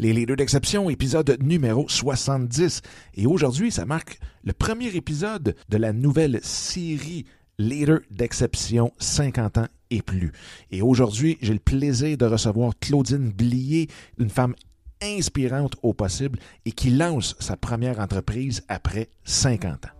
Les leaders d'exception, épisode numéro 70. Et aujourd'hui, ça marque le premier épisode de la nouvelle série Leader d'exception 50 ans et plus. Et aujourd'hui, j'ai le plaisir de recevoir Claudine Blier, une femme inspirante au possible et qui lance sa première entreprise après 50 ans.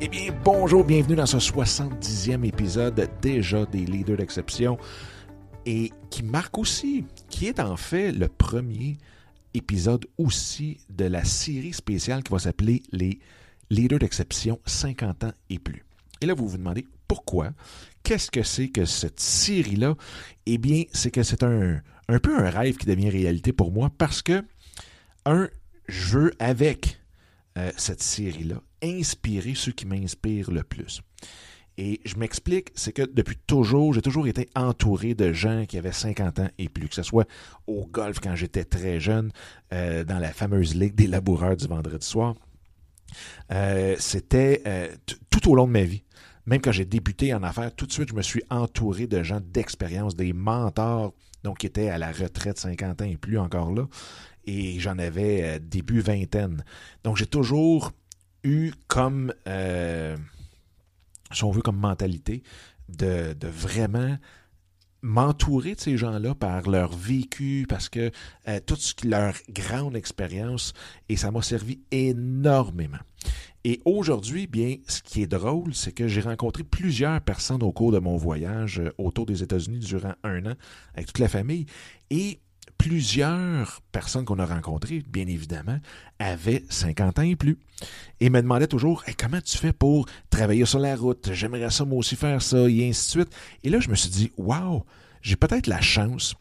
Eh bien, bonjour, bienvenue dans ce 70e épisode déjà des Leaders d'exception et qui marque aussi, qui est en fait le premier épisode aussi de la série spéciale qui va s'appeler les Leaders d'exception 50 ans et plus. Et là, vous vous demandez pourquoi, qu'est-ce que c'est que cette série-là? Eh bien, c'est que c'est un, peu un rêve qui devient réalité pour moi parce que, un, je veux avec euh, cette série-là inspirer ceux qui m'inspirent le plus. Et je m'explique, c'est que depuis toujours, j'ai toujours été entouré de gens qui avaient 50 ans et plus, que ce soit au golf quand j'étais très jeune, euh, dans la fameuse ligue des laboureurs du vendredi soir. Euh, c'était euh, tout au long de ma vie. Même quand j'ai débuté en affaires, tout de suite, je me suis entouré de gens d'expérience, des mentors, donc qui étaient à la retraite 50 ans et plus encore là. Et j'en avais début vingtaine. Donc j'ai toujours eu comme, euh, si on comme mentalité de, de vraiment m'entourer de ces gens-là par leur vécu, parce que euh, toute leur grande expérience, et ça m'a servi énormément. Et aujourd'hui, bien, ce qui est drôle, c'est que j'ai rencontré plusieurs personnes au cours de mon voyage euh, autour des États-Unis durant un an avec toute la famille, et plusieurs personnes qu'on a rencontrées, bien évidemment, avaient 50 ans et plus. Et me demandaient toujours comment tu fais pour travailler sur la route? J'aimerais ça moi aussi faire ça, et ainsi de suite. Et là, je me suis dit Waouh, j'ai peut-être la chance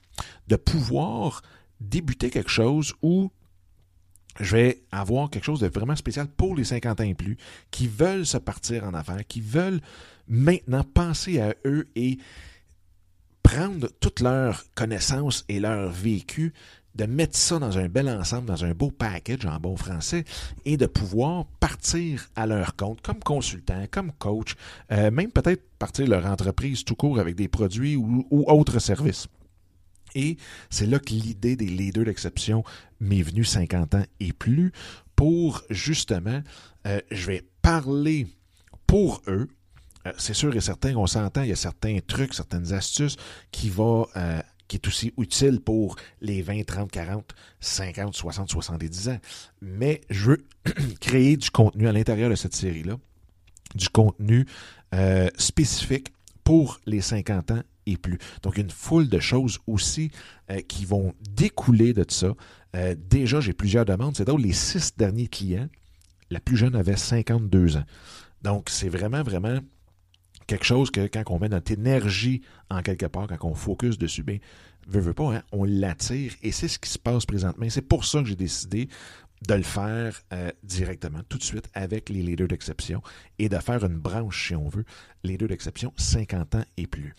de pouvoir débuter quelque chose où je vais avoir quelque chose de vraiment spécial pour les 50 ans et plus qui veulent se partir en affaires, qui veulent maintenant penser à eux et prendre toutes leurs connaissances et leur vécu, de mettre ça dans un bel ensemble, dans un beau package en bon français, et de pouvoir partir à leur compte comme consultant, comme coach, euh, même peut-être partir leur entreprise tout court avec des produits ou, autres services. Et c'est là que l'idée des leaders d'exception m'est venue 50 ans et plus pour justement, euh, je vais parler pour eux, c'est sûr et certain qu'on s'entend, il y a certains trucs, certaines astuces qui vont euh, qui est aussi utile pour les 20, 30, 40, 50, 60, 70 ans. Mais je veux créer du contenu à l'intérieur de cette série-là, du contenu euh, spécifique pour les 50 ans et plus. Donc, une foule de choses aussi qui vont découler de ça. déjà, j'ai plusieurs demandes. C'est drôle, les six derniers clients, la plus jeune avait 52 ans. Donc, c'est vraiment, vraiment quelque chose que quand on met notre énergie en quelque part, quand on focus dessus, bien, veut, veut pas, hein, on l'attire et c'est ce qui se passe présentement. C'est pour ça que j'ai décidé de le faire euh, directement, tout de suite, avec les leaders d'exception et de faire une branche, si on veut, leaders d'exception 50 ans et plus.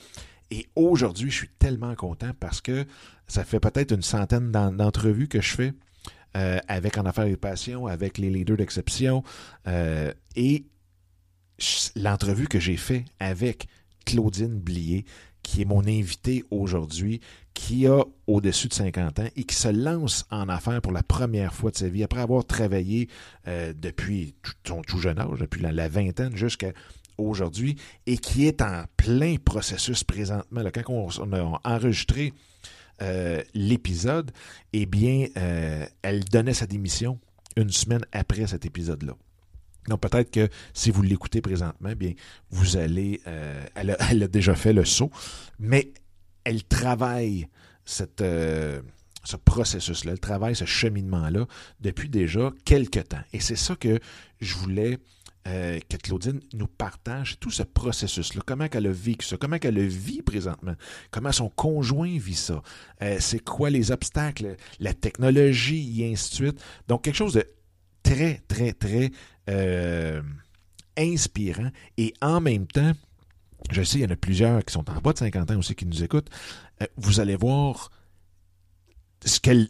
Et aujourd'hui, je suis tellement content parce que ça fait peut-être une centaine d'entrevues que je fais euh, avec En Affaires et Passion, avec les leaders d'exception. Euh, et l'entrevue que j'ai faite avec Claudine Blier, qui est mon invitée aujourd'hui, qui a au-dessus de 50 ans et qui se lance en affaires pour la première fois de sa vie, après avoir travaillé euh, depuis son tout jeune âge, depuis la, vingtaine jusqu'à aujourd'hui, et qui est en plein processus présentement. Quand on, a enregistré euh, l'épisode, eh bien, euh, elle donnait sa démission une semaine après cet épisode-là. Donc peut-être que si vous l'écoutez présentement, bien, vous allez, euh, elle, a, déjà fait le saut, mais elle travaille euh, ce processus-là, elle travaille ce cheminement-là depuis déjà quelques temps. Et c'est ça que je voulais euh, que Claudine nous partage tout ce processus-là, comment elle a vécu ça, comment elle le vit présentement, comment son conjoint vit ça, c'est quoi les obstacles, la technologie et ainsi de suite. Donc quelque chose de très, très, très euh, inspirant. Et en même temps, je sais, il y en a plusieurs qui sont en bas de 50 ans aussi qui nous écoutent, euh, vous allez voir ce qu'elle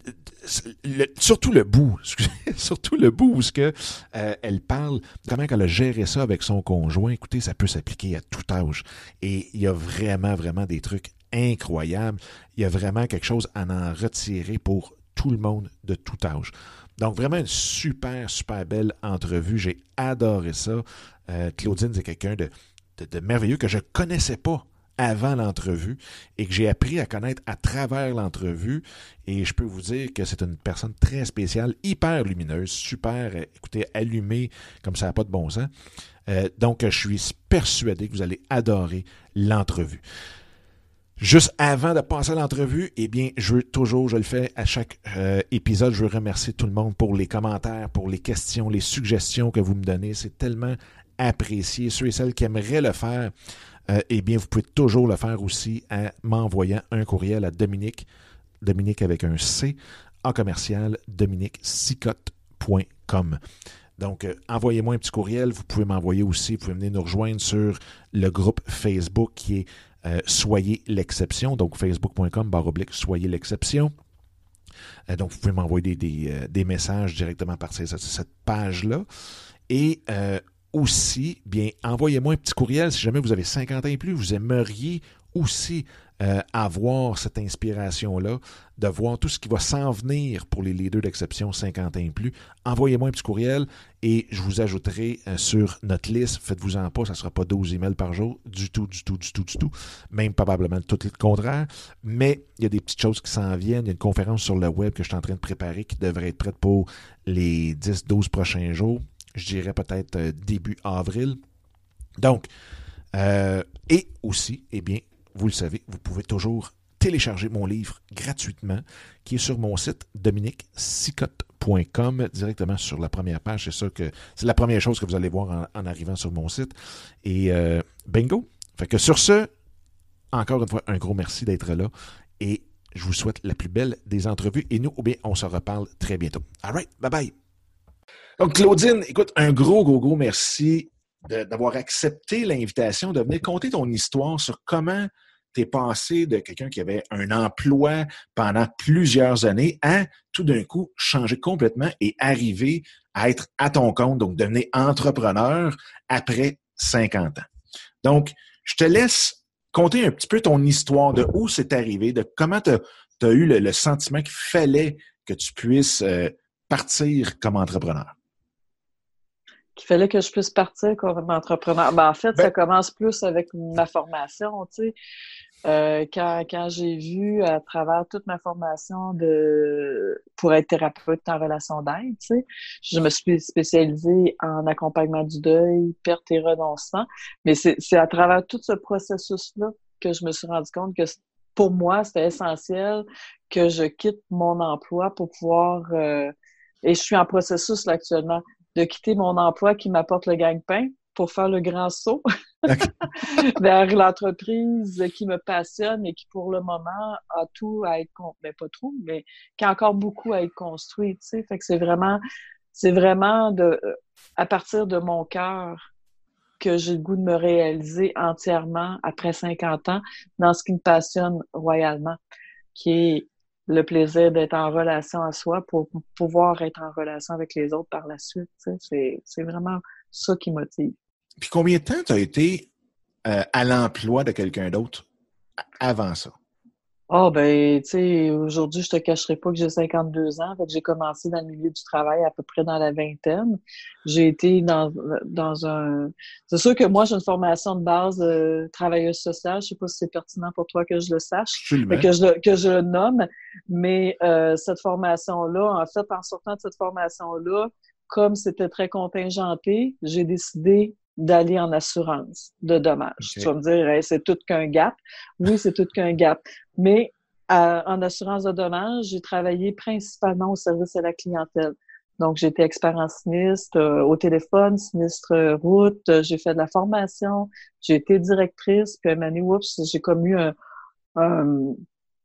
surtout le bout surtout le bout où que euh, elle parle comment elle a géré ça avec son conjoint. Écoutez ça peut s'appliquer à tout âge. Et il y a vraiment vraiment des trucs incroyables. Il y a vraiment quelque chose à en retirer pour tout le monde de tout âge donc, vraiment une super, super belle entrevue. J'ai adoré ça. Euh, Claudine, c'est quelqu'un de, merveilleux que je connaissais pas avant l'entrevue et que j'ai appris à connaître à travers l'entrevue. Et je peux vous dire que c'est une personne très spéciale, hyper lumineuse, super, euh, écoutez, allumée comme ça n'a pas de bon sens. Euh, donc, je suis persuadé que vous allez adorer l'entrevue. Juste avant de passer à l'entrevue, eh bien, je veux toujours, je le fais à chaque euh, épisode, je veux remercier tout le monde pour les commentaires, pour les questions, les suggestions que vous me donnez. C'est tellement apprécié. Ceux et celles qui aimeraient le faire, euh, eh bien, vous pouvez toujours le faire aussi en m'envoyant un courriel à Dominique, Dominique avec un C, en commercial, dominiquesicotte.com. Donc, euh, envoyez-moi un petit courriel. Vous pouvez m'envoyer aussi, vous pouvez venir nous rejoindre sur le groupe Facebook qui est euh, soyez l'exception. Donc, facebook.com, barre oblique, soyez l'exception. Euh, donc, vous pouvez m'envoyer des, euh, messages directement par cette page-là. Et aussi, bien, envoyez-moi un petit courriel si jamais vous avez 50 ans et plus, vous aimeriez aussi euh, avoir cette inspiration-là, de voir tout ce qui va s'en venir pour les leaders d'exception 50 ans et plus, envoyez-moi un petit courriel et je vous ajouterai euh, sur notre liste. Faites-vous-en pas, ça ne sera pas 12 emails par jour, du tout, du tout, du tout, du tout. Même probablement tout le contraire. Mais il y a des petites choses qui s'en viennent. Il y a une conférence sur le web que je suis en train de préparer qui devrait être prête pour les 10-12 prochains jours. Je dirais peut-être euh, début avril. Donc, et aussi, eh bien, vous le savez, vous pouvez toujours télécharger mon livre gratuitement qui est sur mon site dominiquesicotte.com directement sur la première page. C'est ça que c'est la première chose que vous allez voir en, arrivant sur mon site. Et euh, bingo! Fait que sur ce, encore une fois, un gros merci d'être là et je vous souhaite la plus belle des entrevues et nous, bien, on se reparle très bientôt. All right, bye bye. Donc, Claudine, écoute, un gros, gros, gros merci d'avoir accepté l'invitation de venir conter ton histoire sur comment t'es passé de quelqu'un qui avait un emploi pendant plusieurs années à tout d'un coup changer complètement et arriver à être à ton compte, donc devenir entrepreneur après 50 ans. Donc, je te laisse conter un petit peu ton histoire de où c'est arrivé, de comment tu as, eu le, sentiment qu'il fallait que tu puisses euh, partir comme entrepreneur qu'il fallait que je puisse partir comme entrepreneur. Ben, en fait, ça ben commence plus avec ma formation, tu sais. Euh, quand, quand j'ai vu à travers toute ma formation de pour être thérapeute en relation d'aide, je me suis spécialisée en accompagnement du deuil, perte et renoncement. Mais c'est à travers tout ce processus-là que je me suis rendu compte que pour moi, c'était essentiel que je quitte mon emploi pour pouvoir euh, et je suis en processus là actuellement de quitter mon emploi qui m'apporte le gagne-pain pour faire le grand saut vers l'entreprise qui me passionne et qui, pour le moment, a tout à être, mais ben, pas tout, mais qui a encore beaucoup à être construit, tu sais. Fait que c'est vraiment, c'est vraiment de, à partir de mon cœur que j'ai le goût de me réaliser entièrement après 50 ans dans ce qui me passionne royalement, qui est le plaisir d'être en relation à soi pour pouvoir être en relation avec les autres par la suite. C'est vraiment ça qui motive. Puis combien de temps tu as été euh, à l'emploi de quelqu'un d'autre avant ça? Ah, oh, ben, tu sais, aujourd'hui, je te cacherai pas que j'ai 52 ans. Fait que j'ai commencé dans le milieu du travail à peu près dans la vingtaine. J'ai été dans, dans un... C'est sûr que moi, j'ai une formation de base de travailleuse sociale. Je sais pas si c'est pertinent pour toi que je le sache, que je, que je le nomme. Mais euh, cette formation-là, en fait, en sortant de cette formation-là, comme c'était très contingenté, j'ai décidé d'aller en assurance de dommages. Tu vas me dire, c'est tout qu'un gap. Oui, c'est tout qu'un gap. Mais en assurance de dommages, j'ai travaillé principalement au service à la clientèle. Donc, j'étais expert en sinistre euh, au téléphone, sinistre route, j'ai fait de la formation, j'ai été directrice, puis à un oups, j'ai comme eu un,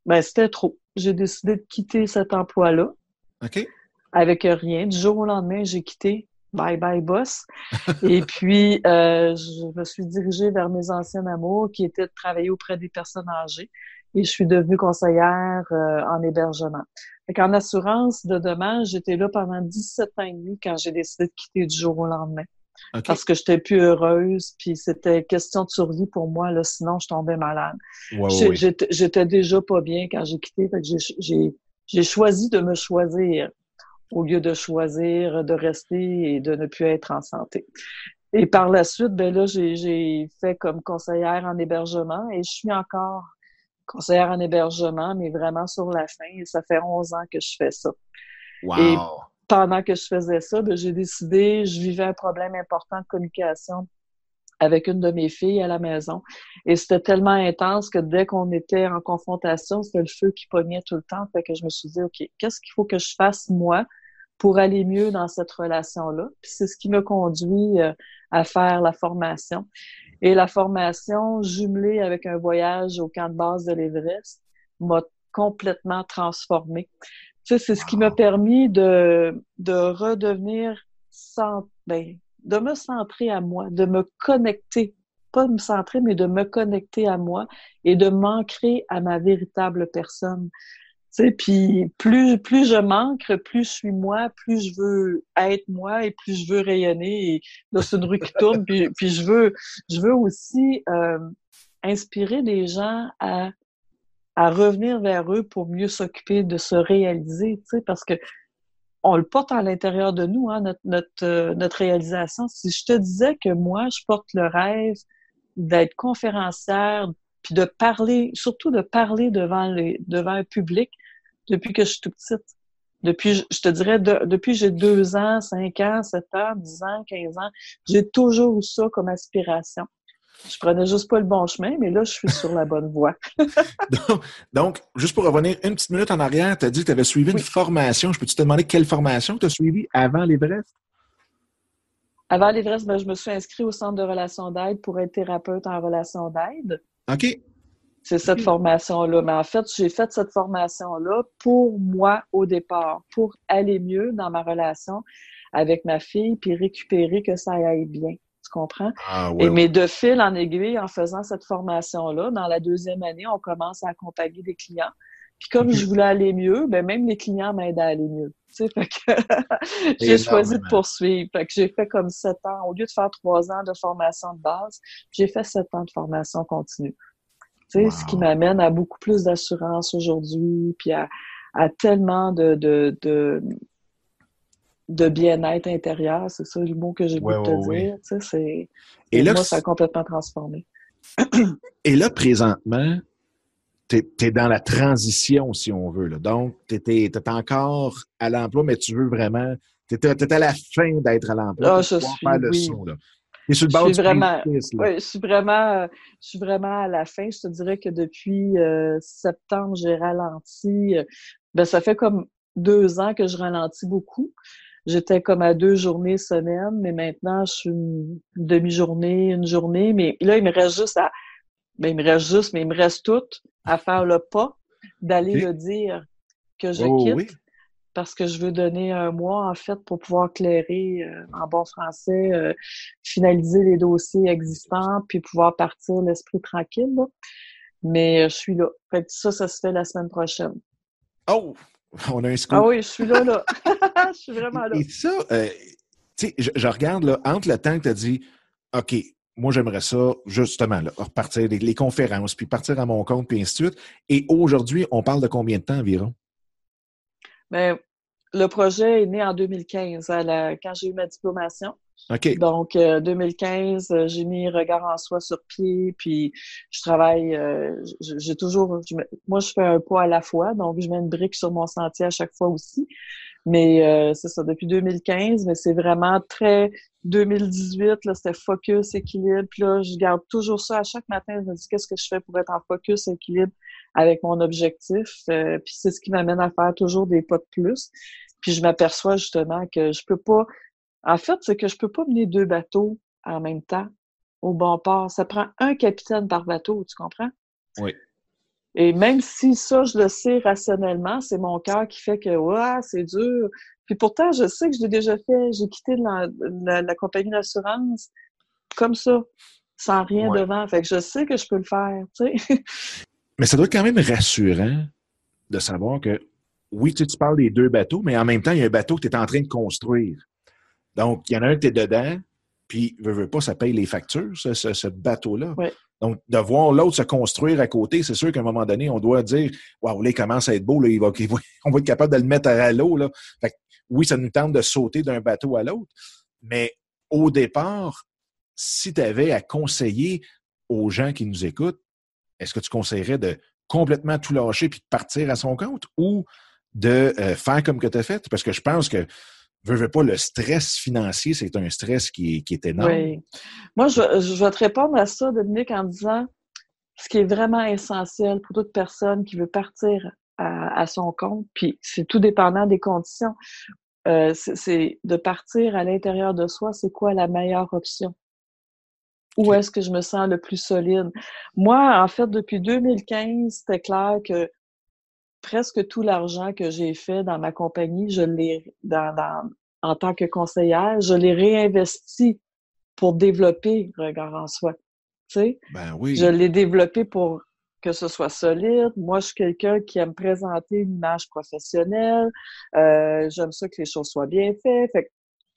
ben, c'était trop. J'ai décidé de quitter cet emploi-là. OK. Avec rien. Du jour au lendemain, j'ai quitté. Bye bye boss. Et puis, euh, je me suis dirigée vers mes anciens amours qui étaient de travailler auprès des personnes âgées et je suis devenue conseillère euh, en hébergement. en assurance de dommages, j'étais là pendant 17 ans et demi quand j'ai décidé de quitter du jour au lendemain. Parce que j'étais plus heureuse, puis c'était question de survie pour moi, là, sinon je tombais malade. j'étais déjà pas bien quand j'ai quitté, fait que j'ai choisi de me choisir au lieu de choisir de rester et de ne plus être en santé. Et par la suite, ben là, j'ai fait comme conseillère en hébergement et je suis encore conseillère en hébergement, mais vraiment sur la fin. Et ça fait 11 ans que je fais ça. Et pendant que je faisais ça, ben, j'ai décidé, je vivais un problème important de communication avec une de mes filles à la maison. Et c'était tellement intense que dès qu'on était en confrontation, c'était le feu qui pognait tout le temps. Fait que je me suis dit, OK, qu'est-ce qu'il faut que je fasse moi pour aller mieux dans cette relation-là? Puis c'est ce qui m'a conduit euh, à faire la formation. Et la formation, jumelée avec un voyage au camp de base de l'Everest, m'a complètement transformée. Tu sais, c'est ce qui m'a permis de, de redevenir sans, ben, de me centrer à moi, de me connecter, pas de me centrer, mais de me connecter à moi et de m'ancrer à ma véritable personne. Tu sais, puis plus, plus je manque, plus je suis moi, plus je veux être moi et plus je veux rayonner. Et c'est une rue qui tourne. Puis, puis je veux, je veux aussi euh, inspirer des gens à, à revenir vers eux pour mieux s'occuper de se réaliser, tu sais, parce que on le porte à l'intérieur de nous, hein, euh, notre réalisation. Si je te disais que moi, je porte le rêve d'être conférencière, puis de parler, surtout de parler devant, les, devant un public depuis que je suis toute petite. Depuis, je te dirais, depuis j'ai deux ans, cinq ans, sept ans, dix ans, quinze ans, j'ai toujours eu ça comme aspiration. Je prenais juste pas le bon chemin, mais là, je suis sur la bonne voie. donc, juste pour revenir une petite minute en arrière, tu as dit que tu avais suivi une formation. Je peux-tu te demander quelle formation tu as suivie avant l'Everest? Avant l'Everest, ben, je me suis inscrite au centre de relations d'aide pour être thérapeute en relations d'aide. OK. C'est cette formation-là. Mais en fait, j'ai fait cette formation-là pour moi au départ, pour aller mieux dans ma relation avec ma fille, puis récupérer que ça aille bien comprends? Ah, Et, mais de fil en aiguille, en faisant cette formation-là, dans la deuxième année, on commence à accompagner des clients. Puis comme je voulais aller mieux, ben même les clients m'aident à aller mieux. Tu sais, fait que j'ai choisi de poursuivre. Fait que j'ai fait comme sept ans. Au lieu de faire trois ans de formation de base, j'ai fait sept ans de formation continue. Tu sais, ce qui m'amène à beaucoup plus d'assurance aujourd'hui, puis à, à tellement de, de, de, de bien-être intérieur, c'est ça le mot que j'ai voulu te dire. Tu sais, Et là, moi, ça a complètement transformé. Et là, présentement, tu es, dans la transition, si on veut. Là. Donc, tu es, encore à l'emploi, mais tu veux vraiment. Tu es, à la fin d'être à l'emploi. Ah, je suis. Faire le son, là. je suis vraiment, je suis vraiment, je suis vraiment à la fin. Je te dirais que depuis euh, septembre, j'ai ralenti. Euh, ben, ça fait comme deux ans que je ralentis beaucoup j'étais comme à deux journées semaine, mais maintenant, je suis une demi-journée, une journée. Mais là, il me reste juste à, ben, il me reste juste, mais il me reste tout à faire le pas d'aller le dire que je oh, quitte. Parce que je veux donner un mois, en fait, pour pouvoir clairer euh, en bon français, euh, finaliser les dossiers existants, puis pouvoir partir l'esprit tranquille. Mais euh, je suis là. Fait ça, ça se fait la semaine prochaine. Oh! On a un Ah oui, je suis là, là. je suis vraiment là. Et ça, euh, tu sais, je, regarde, là, entre le temps que tu as dit, OK, moi, j'aimerais ça, justement, là, repartir les, conférences, puis partir à mon compte, puis ainsi de suite. Et aujourd'hui, on parle de combien de temps environ? Bien, le projet est né en 2015, quand j'ai eu ma diplomation. Donc, 2015, euh, euh, j'ai mis Regard en soi sur pied, puis je travaille, euh, j'ai toujours, moi, je fais un pas à la fois, donc je mets une brique sur mon sentier à chaque fois aussi. Mais euh, c'est ça, depuis 2015, mais c'est vraiment très 2018, là, c'était focus, équilibre. Puis là, je garde toujours ça à chaque matin. Je me dis qu'est-ce que je fais pour être en focus, équilibre avec mon objectif? Euh, puis c'est ce qui m'amène à faire toujours des pas de plus. Puis je m'aperçois justement que je peux pas. En fait, c'est que je peux pas mener deux bateaux en même temps au bon port. Ça prend un capitaine par bateau, tu comprends? Oui. Et même si ça, je le sais rationnellement, c'est mon cœur qui fait que, ouais, c'est dur. Puis pourtant, je sais que je l'ai déjà fait. J'ai quitté la, la, compagnie d'assurance comme ça, sans rien devant. Fait que je sais que je peux le faire, tu sais. Mais ça doit être quand même rassurant de savoir que, oui, tu, tu parles des deux bateaux, mais en même temps, il y a un bateau que tu es en train de construire. Donc, il y en a un qui est dedans, puis, veut, veut pas, ça paye les factures, ce, ce, bateau-là. Donc, de voir l'autre se construire à côté, c'est sûr qu'à un moment donné, on doit dire Waouh, là, il commence à être beau, là, il va, on va être capable de le mettre à l'eau. Là. Fait oui, ça nous tente de sauter d'un bateau à l'autre, mais au départ, si tu avais à conseiller aux gens qui nous écoutent, est-ce que tu conseillerais de complètement tout lâcher puis de partir à son compte ou de euh, faire comme que tu as fait? Parce que je pense que veux, veux pas, le stress financier, c'est un stress qui est, qui est énorme. Oui. Moi, je, je vais te répondre à ça, Dominique, en disant ce qui est vraiment essentiel pour toute personne qui veut partir à, son compte, puis c'est tout dépendant des conditions, euh, c'est de partir à l'intérieur de soi, c'est quoi la meilleure option? Où est-ce que je me sens le plus solide? Moi, en fait, depuis 2015, c'était clair que presque tout l'argent que j'ai fait dans ma compagnie, je l'ai dans, en tant que conseillère, je l'ai réinvesti pour développer Regard en soi. Tu sais? Ben oui. Je l'ai développé pour que ce soit solide. Moi, je suis quelqu'un qui aime présenter une image professionnelle. Euh, J'aime ça que les choses soient bien faites. Fait que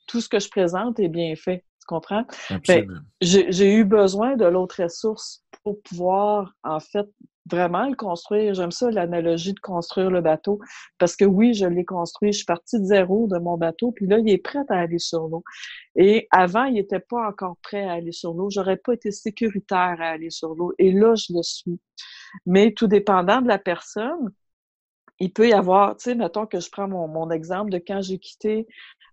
tout ce que je présente est bien fait. Tu comprends? Ben, j'ai eu besoin de l'autre ressource pour pouvoir, en fait, vraiment le construire. J'aime ça, l'analogie de construire le bateau. Parce que oui, je l'ai construit. Je suis partie de zéro de mon bateau, puis là, il est prêt à aller sur l'eau. Et avant, il n'était pas encore prêt à aller sur l'eau. J'aurais pas été sécuritaire à aller sur l'eau. Et là, je le suis. Mais tout dépendant de la personne, il peut y avoir, tu sais, mettons que je prends mon, mon exemple de quand j'ai quitté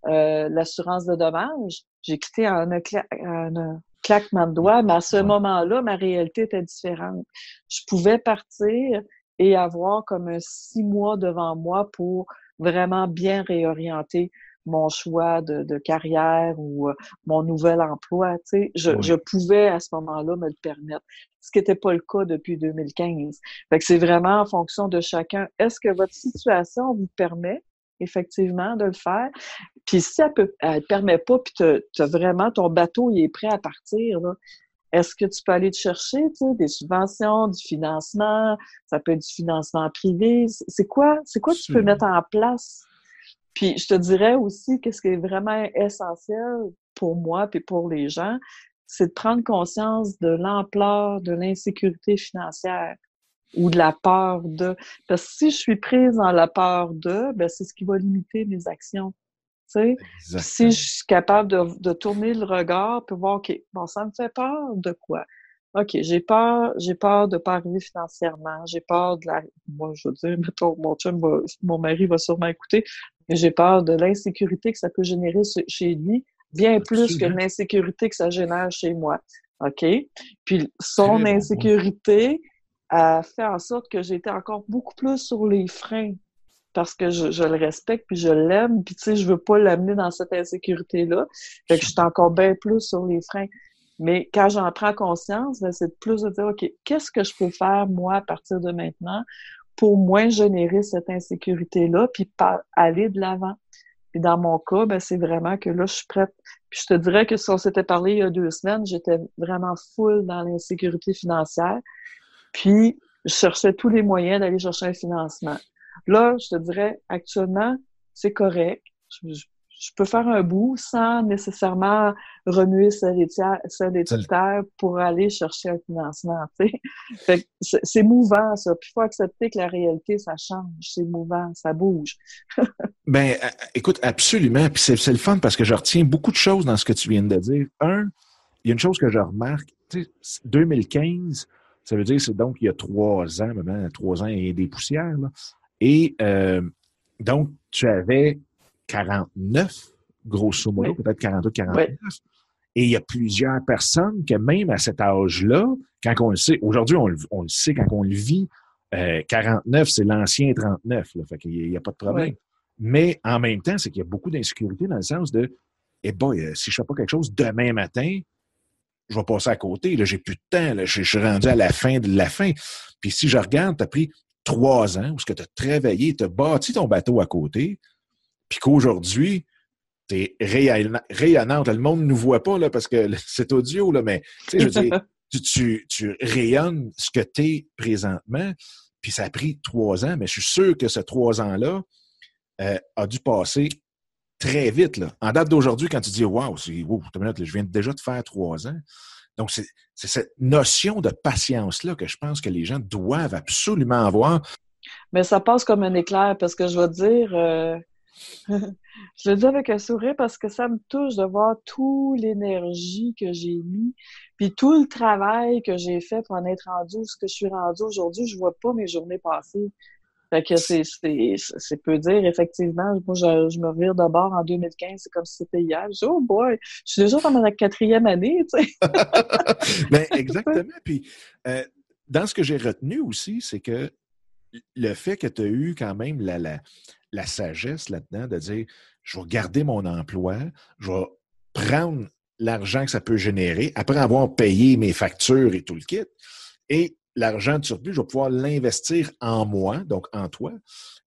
euh, l'assurance de dommages. J'ai quitté un, un, claquement de doigts, mais à ce moment-là, ma réalité était différente. Je pouvais partir et avoir comme un six mois devant moi pour vraiment bien réorienter mon choix de, carrière ou euh, mon nouvel emploi. Tu sais, je, je pouvais à ce moment-là me le permettre, ce qui n'était pas le cas depuis 2015. Fait que c'est vraiment en fonction de chacun. Est-ce que votre situation vous permet effectivement, de le faire. Puis si elle ne elle permet pas, puis tu as vraiment ton bateau, il est prêt à partir, est-ce que tu peux aller te chercher, tu sais, des subventions, du financement, ça peut être du financement privé. C'est quoi, c'est quoi tu peux mettre en place? Puis je te dirais aussi qu'est-ce qui est vraiment essentiel pour moi puis pour les gens, c'est de prendre conscience de l'ampleur de l'insécurité financière ou de la peur de. Parce que si je suis prise dans la peur de, ben c'est ce qui va limiter mes actions. Tu sais? Si je suis capable de, de tourner le regard puis voir, OK, bon, ça me fait peur de quoi? OK, j'ai peur, j'ai peur de pas arriver financièrement, j'ai peur de la, moi, je veux dire, mettons, mon chum mon mari va sûrement écouter, mais j'ai peur de l'insécurité que ça peut générer chez lui, bien plus que l'insécurité que ça génère chez moi. OK? Puis son insécurité, a fait en sorte que j'étais encore beaucoup plus sur les freins parce que je, le respecte puis je l'aime puis tu sais je veux pas l'amener dans cette insécurité là fait que je suis encore bien plus sur les freins. Mais quand j'en prends conscience ben, c'est plus de dire ok qu'est-ce que je peux faire moi à partir de maintenant pour moins générer cette insécurité là puis aller de l'avant? Puis dans mon cas ben, c'est vraiment que là je suis prête. Puis je te dirais que si on s'était parlé il y a deux semaines j'étais vraiment full dans l'insécurité financière puis, je cherchais tous les moyens d'aller chercher un financement. Là, je te dirais, actuellement, c'est correct. Je, peux faire un bout sans nécessairement remuer les terre pour aller chercher un financement. C'est mouvant, ça. Puis il faut accepter que la réalité, ça change. C'est mouvant, ça bouge. ben, écoute, absolument. Puis c'est le fun parce que je retiens beaucoup de choses dans ce que tu viens de dire. Un, il y a une chose que je remarque. 2015, ça veut dire c'est donc il y a trois ans, maintenant, trois ans et des poussières. Et euh, donc, tu avais 49, grosso modo, peut-être 42, 49. Et il y a plusieurs personnes que même à cet âge-là, quand on le sait, aujourd'hui, on, le sait quand on le vit, 49, euh, c'est l'ancien 39, là, fait qu'il n'y a, pas de problème. Mais en même temps, c'est qu'il y a beaucoup d'insécurité dans le sens de, eh boy, euh, si je ne fais pas quelque chose demain matin, je vais passer à côté. Là, j'ai plus de temps. Là, je, suis rendu à la fin de la fin. Puis si je regarde, tu as pris trois ans où tu as travaillé, tu as bâti ton bateau à côté, puis qu'aujourd'hui, tu es rayonnante. Le monde ne nous voit pas là, parce que c'est audio, là, mais je veux dire, tu, tu, rayonnes ce que tu es présentement, puis ça a pris trois ans, mais je suis sûr que ce trois ans-là euh, a dû passer très vite. Là. En date d'aujourd'hui, quand tu dis Waouh, je viens déjà de faire trois ans. Donc, c'est cette notion de patience-là que je pense que les gens doivent absolument avoir. Mais ça passe comme un éclair parce que je vais dire, euh, je le dis avec un sourire parce que ça me touche de voir toute l'énergie que j'ai mis, puis tout le travail que j'ai fait pour en être rendu ce que je suis rendu aujourd'hui. Je vois pas mes journées passées. Fait que c'est, c'est, peut dire, effectivement, moi, je, je me revire de bord en 2015, c'est comme si c'était hier. Je dis, oh boy, je suis déjà dans ma quatrième année, tu sais. ben, exactement. Puis, euh, dans ce que j'ai retenu aussi, c'est que le fait que tu as eu quand même la, la, la sagesse là-dedans de dire je vais garder mon emploi, je vais prendre l'argent que ça peut générer après avoir payé mes factures et tout le kit. Et l'argent de surplus, je vais pouvoir l'investir en moi, donc en toi.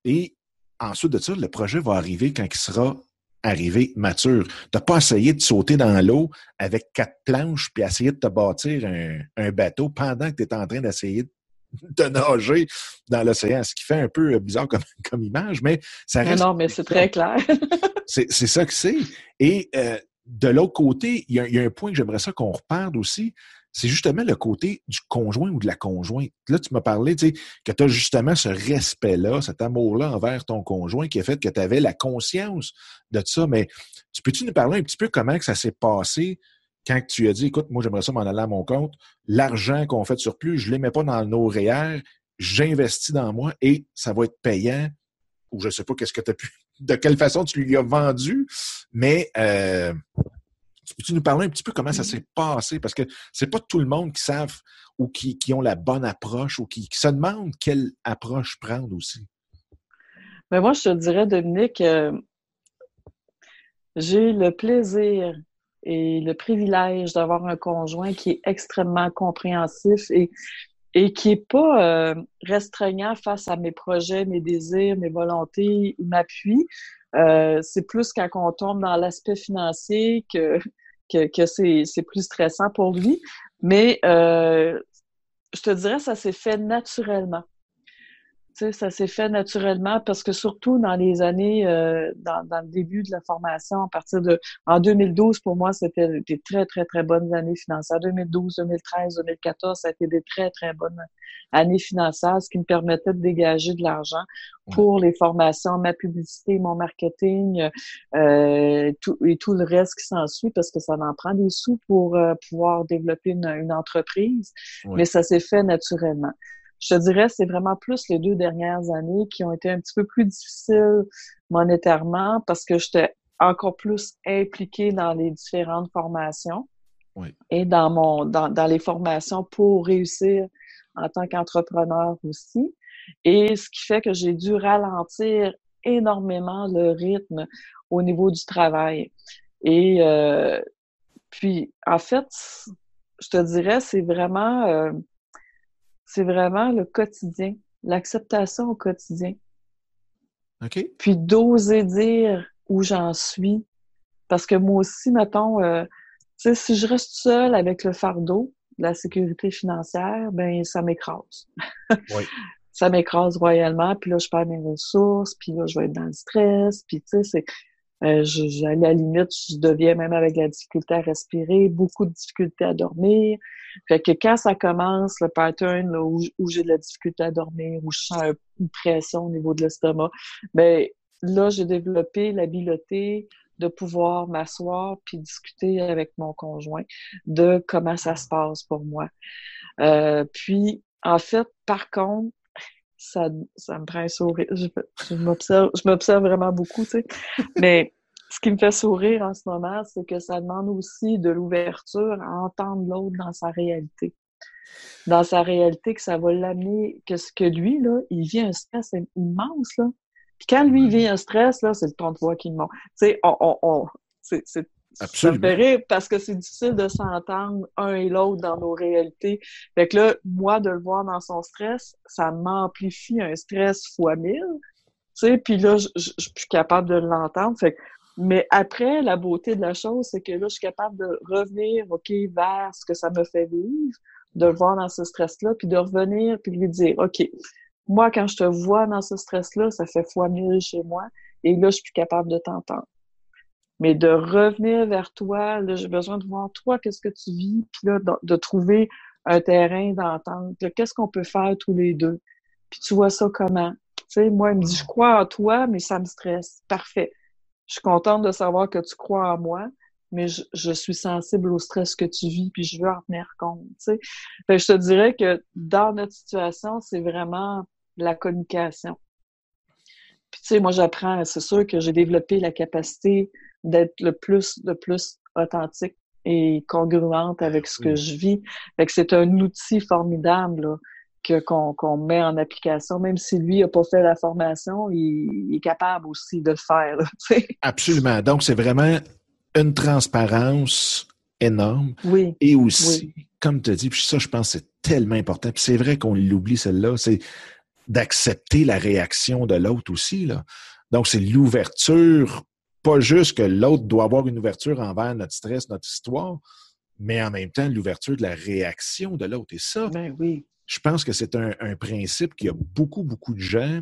Et ensuite de ça, le projet va arriver quand il sera arrivé mature. Tu n'as pas essayé de sauter dans l'eau avec quatre planches puis essayer de te bâtir un, un bateau pendant que tu es en train d'essayer de de nager dans l'océan, ce qui fait un peu bizarre comme, comme image, mais ça reste. Non, mais c'est très clair. c'est ça que c'est. Et euh, de l'autre côté, il y, a un point que j'aimerais ça qu'on reparle aussi, c'est justement le côté du conjoint ou de la conjointe. Là, tu m'as parlé, tu sais, que tu as justement ce respect-là, cet amour-là envers ton conjoint qui a fait que tu avais la conscience de ça. Mais tu peux-tu nous parler un petit peu comment que ça s'est passé quand tu as dit, écoute, moi, j'aimerais ça m'en aller à mon compte, l'argent qu'on fait de surplus, je ne les mets pas dans nos REER, j'investis dans moi et ça va être payant, ou je ne sais pas qu'est-ce que tu pu, de quelle façon tu lui as vendu, mais euh, peux-tu nous parler un petit peu comment ça s'est passé? Parce que c'est pas tout le monde qui savent ou qui, ont la bonne approche ou qui, se demandent quelle approche prendre aussi. Mais moi, je te dirais, Dominique, euh, j'ai le plaisir et le privilège d'avoir un conjoint qui est extrêmement compréhensif et, et qui est pas euh, restreignant face à mes projets, mes désirs, mes volontés, il m'appuie. Euh, c'est plus quand on tombe dans l'aspect financier que, que, que c'est plus stressant pour lui. Mais euh, je te dirais, ça s'est fait naturellement ça s'est fait naturellement parce que surtout dans les années, euh, dans, dans, le début de la formation, à partir de, en 2012, pour moi, c'était des très, très, très bonnes années financières. 2012, 2013, 2014, ça a été des très, très bonnes années financières, ce qui me permettait de dégager de l'argent pour les formations, ma publicité, mon marketing, euh, tout, et tout le reste qui s'ensuit parce que ça en prend des sous pour euh, pouvoir développer une, une entreprise. Mais ça s'est fait naturellement. Je te dirais, c'est vraiment plus les deux dernières années qui ont été un petit peu plus difficiles monétairement parce que j'étais encore plus impliquée dans les différentes formations et dans mon dans, dans les formations pour réussir en tant qu'entrepreneur aussi. Et ce qui fait que j'ai dû ralentir énormément le rythme au niveau du travail. Et euh, puis, en fait, je te dirais, c'est vraiment euh, c'est vraiment le quotidien, l'acceptation au quotidien. Puis d'oser dire où j'en suis. Parce que moi aussi, mettons, euh, tu sais, si je reste seule avec le fardeau de la sécurité financière, ben ça m'écrase. Oui. ça m'écrase royalement, puis là, je perds mes ressources, puis là, je vais être dans le stress, puis tu sais, c'est... Euh, je, à la limite, je deviens même avec la difficulté à respirer, beaucoup de difficulté à dormir. Fait que quand ça commence, le pattern où, j'ai de la difficulté à dormir, où je sens une pression au niveau de l'estomac, ben là, j'ai développé l'habileté de pouvoir m'asseoir puis discuter avec mon conjoint de comment ça se passe pour moi. Euh, puis, en fait, par contre, ça, ça me prend un sourire. Je, je m'observe vraiment beaucoup, tu sais. Mais ce qui me fait sourire en ce moment, c'est que ça demande aussi de l'ouverture à entendre l'autre dans sa réalité. Dans sa réalité, que ça va l'amener, que ce que lui, là, il vit un stress immense, là. Puis quand lui il vit un stress, là, c'est le ton de voix qui monte. Tu sais, on, on, on c'est, ça me fait rire parce que c'est difficile de s'entendre un et l'autre dans nos réalités. Fait que là, moi, de le voir dans son stress, ça m'amplifie un stress fois mille. Tu sais, puis là, je, je, suis plus capable de l'entendre. Fait que mais après, la beauté de la chose, c'est que là, je suis capable de revenir, OK, vers ce que ça me fait vivre, de le voir dans ce stress-là, puis de revenir, puis de lui dire, OK, moi, quand je te vois dans ce stress-là, ça fait fois mille chez moi, et là, je suis plus capable de t'entendre. Mais de revenir vers toi, là, j'ai besoin de voir toi, qu'est-ce que tu vis, puis là, de, trouver un terrain d'entente. Qu'est-ce qu'on peut faire tous les deux? Puis tu vois ça comment? Tu sais, moi, il me dit, je crois en toi, mais ça me stresse. Parfait je suis contente de savoir que tu crois en moi, mais je, suis sensible au stress que tu vis, puis je veux en tenir compte. Tu sais. je te dirais que dans notre situation, c'est vraiment la communication. Puis tu sais, moi j'apprends, c'est sûr que j'ai développé la capacité d'être le plus, le plus authentique et congruente avec ce que je vis. Fait que c'est un outil formidable là qu'on met en application, même si lui n'a pas fait la formation, il, est capable aussi de le faire. Absolument. Donc, c'est vraiment une transparence énorme. Oui. Et aussi, comme tu as dit, puis ça, je pense c'est tellement important. Puis c'est vrai qu'on l'oublie, celle-là, c'est d'accepter la réaction de l'autre aussi. Là. Donc, c'est l'ouverture, pas juste que l'autre doit avoir une ouverture envers notre stress, notre histoire, mais en même temps, l'ouverture de la réaction de l'autre. Et ça, ben oui je pense que c'est un, principe qu'il y a beaucoup, beaucoup de gens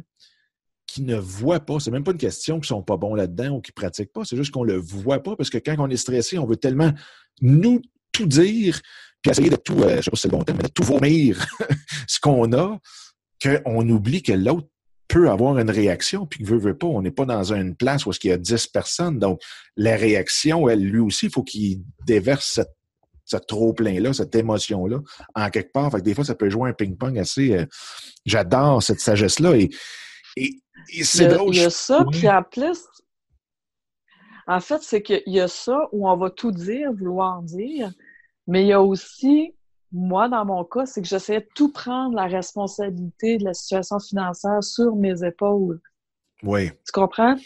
qui ne voient pas. C'est même pas une question qu'ils sont pas bons là-dedans ou qu'ils pratiquent pas. C'est juste qu'on le voit pas parce que quand on est stressé, on veut tellement nous tout dire puis essayer de tout, euh, je sais pas si c'est le bon terme, mais de tout vomir ce qu'on a, qu'on oublie que l'autre peut avoir une réaction, puis que veut, veut pas, on n'est pas dans une place où il y a 10 personnes. Donc, la réaction, elle, lui aussi, il faut qu'il déverse cette ce trop-plein-là, cette émotion-là, en quelque part. Fait que des fois, ça peut jouer un ping-pong assez. Euh, j'adore cette sagesse-là. Et, et, c'est drôle. Il y a ça, puis en plus, en fait, c'est qu'il y a ça où on va tout dire, vouloir dire, mais il y a aussi, moi, dans mon cas, c'est que j'essayais de tout prendre la responsabilité de la situation financière sur mes épaules. Oui. Tu comprends?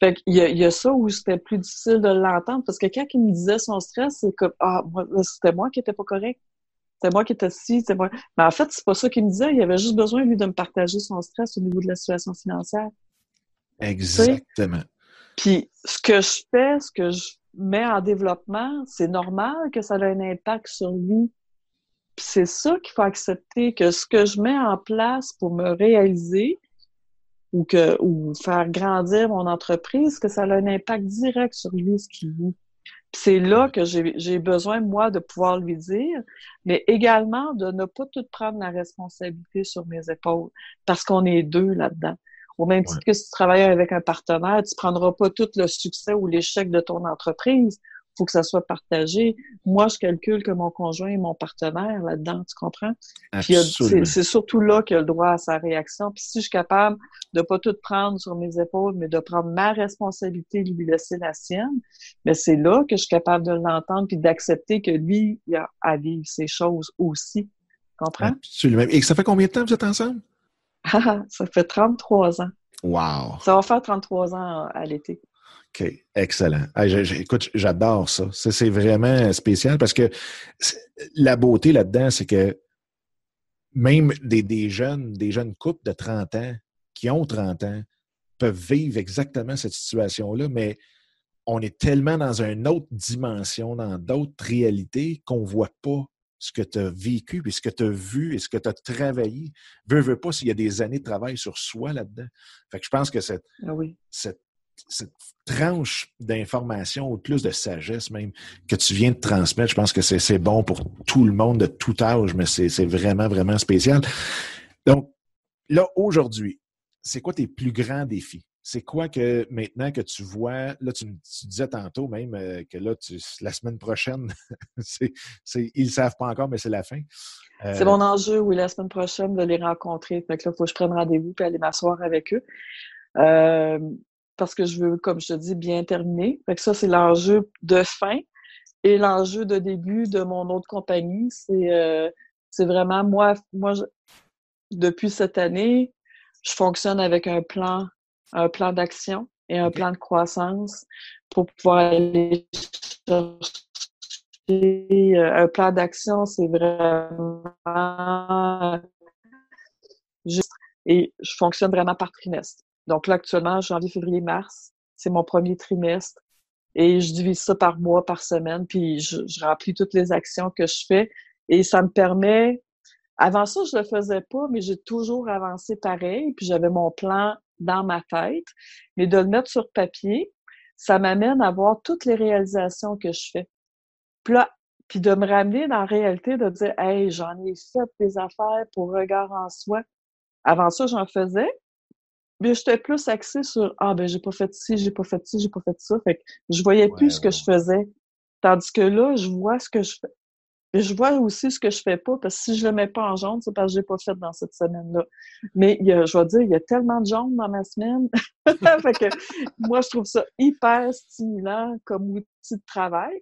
Fait qu'il y a, il y a ça où c'était plus difficile de l'entendre parce que quand il me disait son stress, c'est comme Ah, c'était moi qui étais pas correct. C'était moi qui étais si, c'était moi. Mais en fait, c'est pas ça qu'il me disait. Il avait juste besoin, lui, de me partager son stress au niveau de la situation financière. Exactement. Puis ce que je fais, ce que je mets en développement, c'est normal que ça ait un impact sur lui. Puis c'est ça qu'il faut accepter, que ce que je mets en place pour me réaliser, ou que ou faire grandir mon entreprise, que ça a un impact direct sur lui, ce qu'il vit. C'est là que j'ai besoin, moi, de pouvoir lui dire, mais également de ne pas tout prendre la responsabilité sur mes épaules, parce qu'on est deux là-dedans. Au même titre que si tu travailles avec un partenaire, tu prendras pas tout le succès ou l'échec de ton entreprise faut que ça soit partagé. Moi, je calcule que mon conjoint est mon partenaire là-dedans, tu comprends? c'est surtout là qu'il a le droit à sa réaction. Puis si je suis capable de pas tout prendre sur mes épaules, mais de prendre ma responsabilité et lui laisser la sienne, mais c'est là que je suis capable de l'entendre puis d'accepter que lui, il a à vivre ces choses aussi. Tu comprends? Absolument. Et ça fait combien de temps que vous êtes ensemble? Ça fait 33 ans. Wow! Ça va faire 33 ans à l'été. OK, excellent. écoute, j'adore ça. C'est vraiment spécial parce que la beauté là-dedans, c'est que même des, jeunes, des jeunes couples de 30 ans qui ont 30 ans peuvent vivre exactement cette situation-là, mais on est tellement dans une autre dimension, dans d'autres réalités qu'on ne voit pas ce que tu as vécu, puis ce que tu as vu et ce que tu as travaillé. Veux, veux pas s'il y a des années de travail sur soi là-dedans. Fait que je pense que cette, ah oui. cette cette tranche d'information ou plus de sagesse même que tu viens de transmettre, je pense que c'est bon pour tout le monde de tout âge, mais c'est vraiment, vraiment spécial. Donc, là, aujourd'hui, c'est quoi tes plus grands défis? c'est quoi que maintenant que tu vois, là, tu, disais tantôt même euh, que là, la semaine prochaine, ils ne savent pas encore, mais c'est la fin. Euh, c'est mon enjeu, oui, la semaine prochaine, de les rencontrer. Fait que là, il faut que je prenne rendez-vous et aller m'asseoir avec eux. Euh, parce que je veux, comme je te dis, bien terminer. Fait que ça, c'est l'enjeu de fin. Et l'enjeu de début de mon autre compagnie, c'est, c'est vraiment moi, moi, depuis cette année, je fonctionne avec un plan un plan d'action et un plan de croissance pour pouvoir aller chercher euh, un plan d'action, c'est vraiment juste et je fonctionne vraiment par trimestre. Donc là, actuellement, janvier, février, mars, c'est mon premier trimestre et je divise ça par mois, par semaine, puis je, remplis toutes les actions que je fais et ça me permet avant ça, je le faisais pas, mais j'ai toujours avancé pareil, puis j'avais mon plan dans ma tête, mais de le mettre sur papier, ça m'amène à voir toutes les réalisations que je fais. Puis, puis de me ramener dans la réalité, de dire Hey, j'en ai fait des affaires pour regard en soi. Avant ça, j'en faisais, mais j'étais plus axée sur Ah ben j'ai pas fait ci, j'ai pas fait ci, j'ai pas fait ça. Fait que je voyais plus ce que je faisais. Tandis que là, je vois ce que je fais. Mais je vois aussi ce que je fais pas, parce que si je le mets pas en jaune, c'est parce que j'ai pas fait dans cette semaine-là. Mais il y a, je vais dire, il y a tellement de jaune dans ma semaine. fait que moi, je trouve ça hyper stimulant comme outil de travail.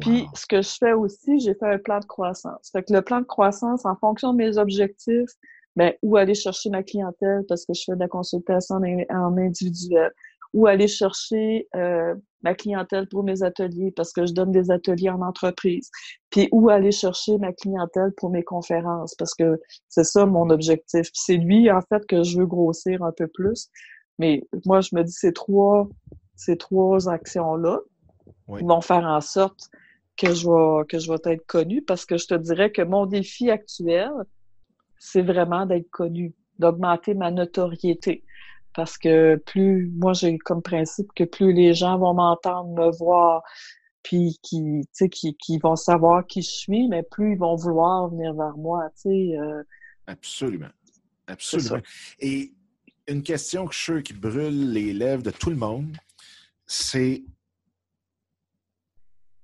Puis, ce que je fais aussi, j'ai fait un plan de croissance. Fait que le plan de croissance, en fonction de mes objectifs, ben, où aller chercher ma clientèle parce que je fais de la consultation en individuel, ou aller chercher euh, ma clientèle pour mes ateliers parce que je donne des ateliers en entreprise, puis où aller chercher ma clientèle pour mes conférences parce que c'est ça mon objectif. c'est lui en fait que je veux grossir un peu plus. Mais moi je me dis ces trois ces trois actions là vont faire en sorte que je vais que je vais être connue parce que je te dirais que mon défi actuel c'est vraiment d'être connu, d'augmenter ma notoriété parce que plus, moi, j'ai comme principe que plus les gens vont m'entendre, me voir, puis qui, qui, qui vont savoir qui je suis, mais plus ils vont vouloir venir vers moi, tu sais. Euh. Absolument. Absolument. Et une question que je suis qui brûle les lèvres de tout le monde, c'est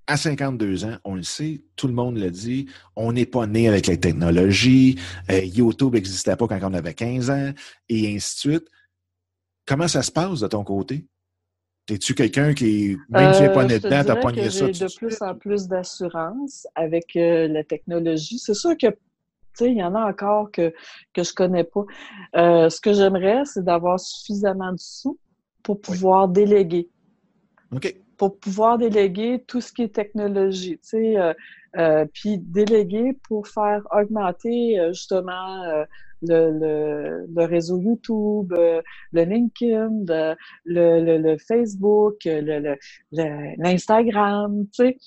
à 52 ans, on le sait, tout le monde le dit, on n'est pas né avec la technologie, euh, YouTube n'existait pas quand on avait 15 ans, et ainsi de suite. Comment ça se passe de ton côté? Es-tu quelqu'un qui, même si tu n'es pas euh, né dedans, t'as pogné ça? J'ai de plus en plus d'assurance avec euh, la technologie. C'est sûr que il y en a encore que, que je connais pas. Euh, ce que j'aimerais, c'est d'avoir suffisamment de sous pour pouvoir déléguer. OK. Pour pouvoir déléguer tout ce qui est technologie, tu sais, puis déléguer pour faire augmenter justement le, le, réseau YouTube, euh, le LinkedIn, le, le, Facebook, l'Instagram, tu sais,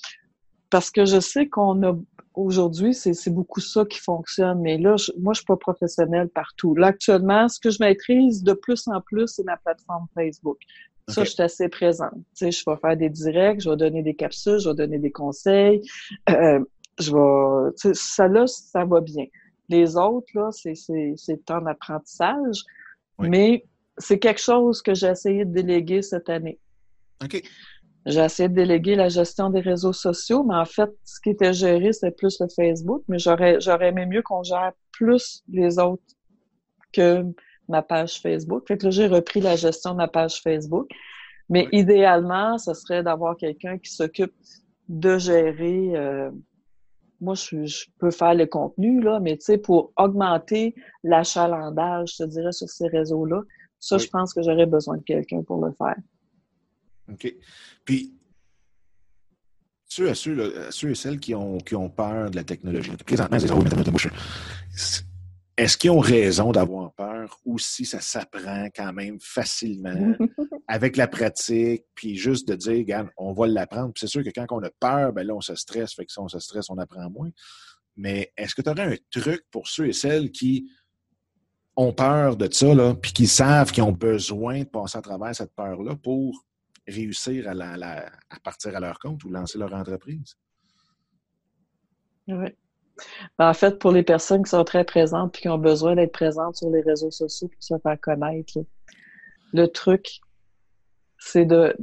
parce que je sais qu'on a aujourd'hui, c'est beaucoup ça qui fonctionne. Mais là, moi, je suis pas professionnelle partout. Là, actuellement, ce que je maîtrise de plus en plus, c'est la plateforme Facebook. Ça, je suis assez présente. Tu sais, je vais faire des directs, je vais donner des capsules, je vais donner des conseils. Euh, je vais, tu sais, ça là, ça va bien. Les autres, là, c'est un apprentissage. Mais c'est quelque chose que j'ai essayé de déléguer cette année. OK. J'ai essayé de déléguer la gestion des réseaux sociaux, mais en fait, ce qui était géré, c'était plus le Facebook, mais j'aurais, j'aurais aimé mieux qu'on gère plus les autres que ma page Facebook. Fait que là, j'ai repris la gestion de ma page Facebook. Mais idéalement, ce serait d'avoir quelqu'un qui s'occupe de gérer euh, moi, je, peux faire le contenu, là, mais tu sais, pour augmenter l'achalandage, je te dirais, sur ces réseaux-là, ça, je pense que j'aurais besoin de quelqu'un pour le faire. OK. Puis, ceux, ceux, ceux et celles qui ont, qui ont peur de la technologie, présentement, c'est est-ce qu'ils ont raison d'avoir peur ou si ça s'apprend quand même facilement avec la pratique, puis juste de dire, regarde, on va l'apprendre. c'est sûr que quand on a peur, ben là, on se stresse. Fait que si on se stresse, on apprend moins. Mais est-ce que tu aurais un truc pour ceux et celles qui ont peur de ça, là, puis qui savent qu'ils ont besoin de passer à travers cette peur-là pour réussir à, partir à leur compte ou lancer leur entreprise? Oui. Ben, en fait, pour les personnes qui sont très présentes et qui ont besoin d'être présentes sur les réseaux sociaux pour se faire connaître, le truc, c'est de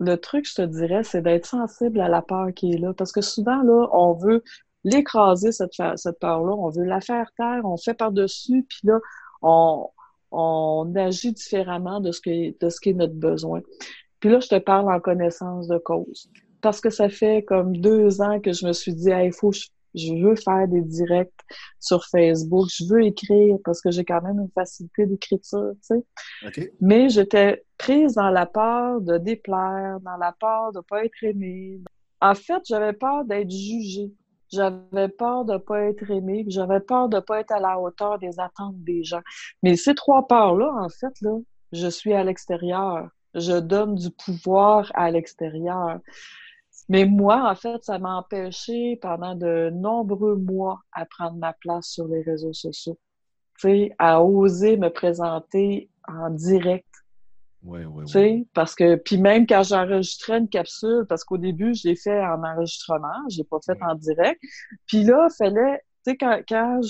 le truc, je te dirais, c'est d'être sensible à la peur qui est là. Parce que souvent, là, on veut l'écraser, cette, peur-là, on veut la faire taire, on fait par-dessus, puis là, on, agit différemment de ce qui est notre besoin. Puis là, je te parle en connaissance de cause. Parce que ça fait comme deux ans que je me suis dit, il faut, je veux faire des directs sur Facebook, je veux écrire parce que j'ai quand même une facilité d'écriture, tu sais. Mais j'étais prise dans la peur de déplaire, dans la peur de pas être aimée. En fait, j'avais peur d'être jugée. J'avais peur de pas être aimée, j'avais peur de pas être à la hauteur des attentes des gens. Mais ces trois peurs-là, en fait, là, je suis à l'extérieur. Je donne du pouvoir à l'extérieur. Mais moi, en fait, ça m'a empêché pendant de nombreux mois à prendre ma place sur les réseaux sociaux. Tu sais, à oser me présenter en direct. Oui, oui, oui. Parce que, puis même quand j'enregistrais une capsule, parce qu'au début, je l'ai fait en enregistrement, je l'ai pas fait en direct. Puis là, il fallait, sais, quand, quand,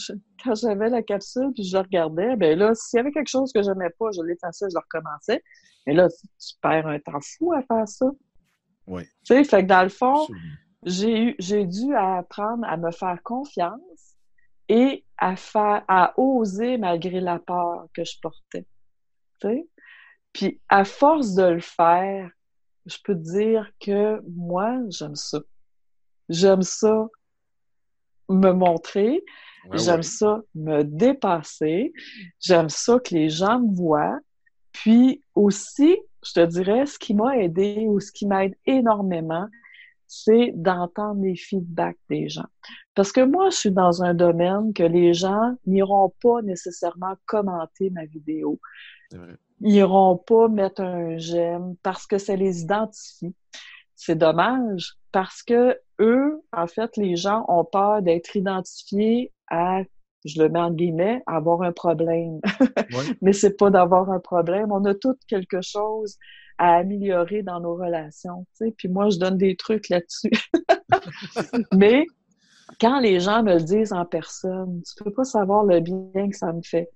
quand j'avais la capsule, puis je la regardais, ben là, s'il y avait quelque chose que j'aimais pas, je l'effaçais, je le recommençais. Mais là, tu perds un temps fou à faire ça. Oui. Tu sais, fait que dans le fond, j'ai j'ai dû apprendre à me faire confiance et à faire, à oser malgré la peur que je portais. Tu sais? Puis à force de le faire, je peux te dire que moi, j'aime ça. J'aime ça me montrer. j'aime ça me dépasser. J'aime ça que les gens me voient. Puis aussi, je te dirais, ce qui m'a aidé ou ce qui m'aide énormément, c'est d'entendre les feedbacks des gens. Parce que moi, je suis dans un domaine que les gens n'iront pas nécessairement commenter ma vidéo. Ils n'iront pas mettre un j'aime parce que ça les identifie. C'est dommage parce que eux, en fait, les gens ont peur d'être identifiés à je le mets en guillemets, avoir un problème. Mais c'est pas d'avoir un problème. On a tout quelque chose à améliorer dans nos relations. Tu sais? Puis moi, je donne des trucs là-dessus. Mais quand les gens me le disent en personne, tu peux pas savoir le bien que ça me fait.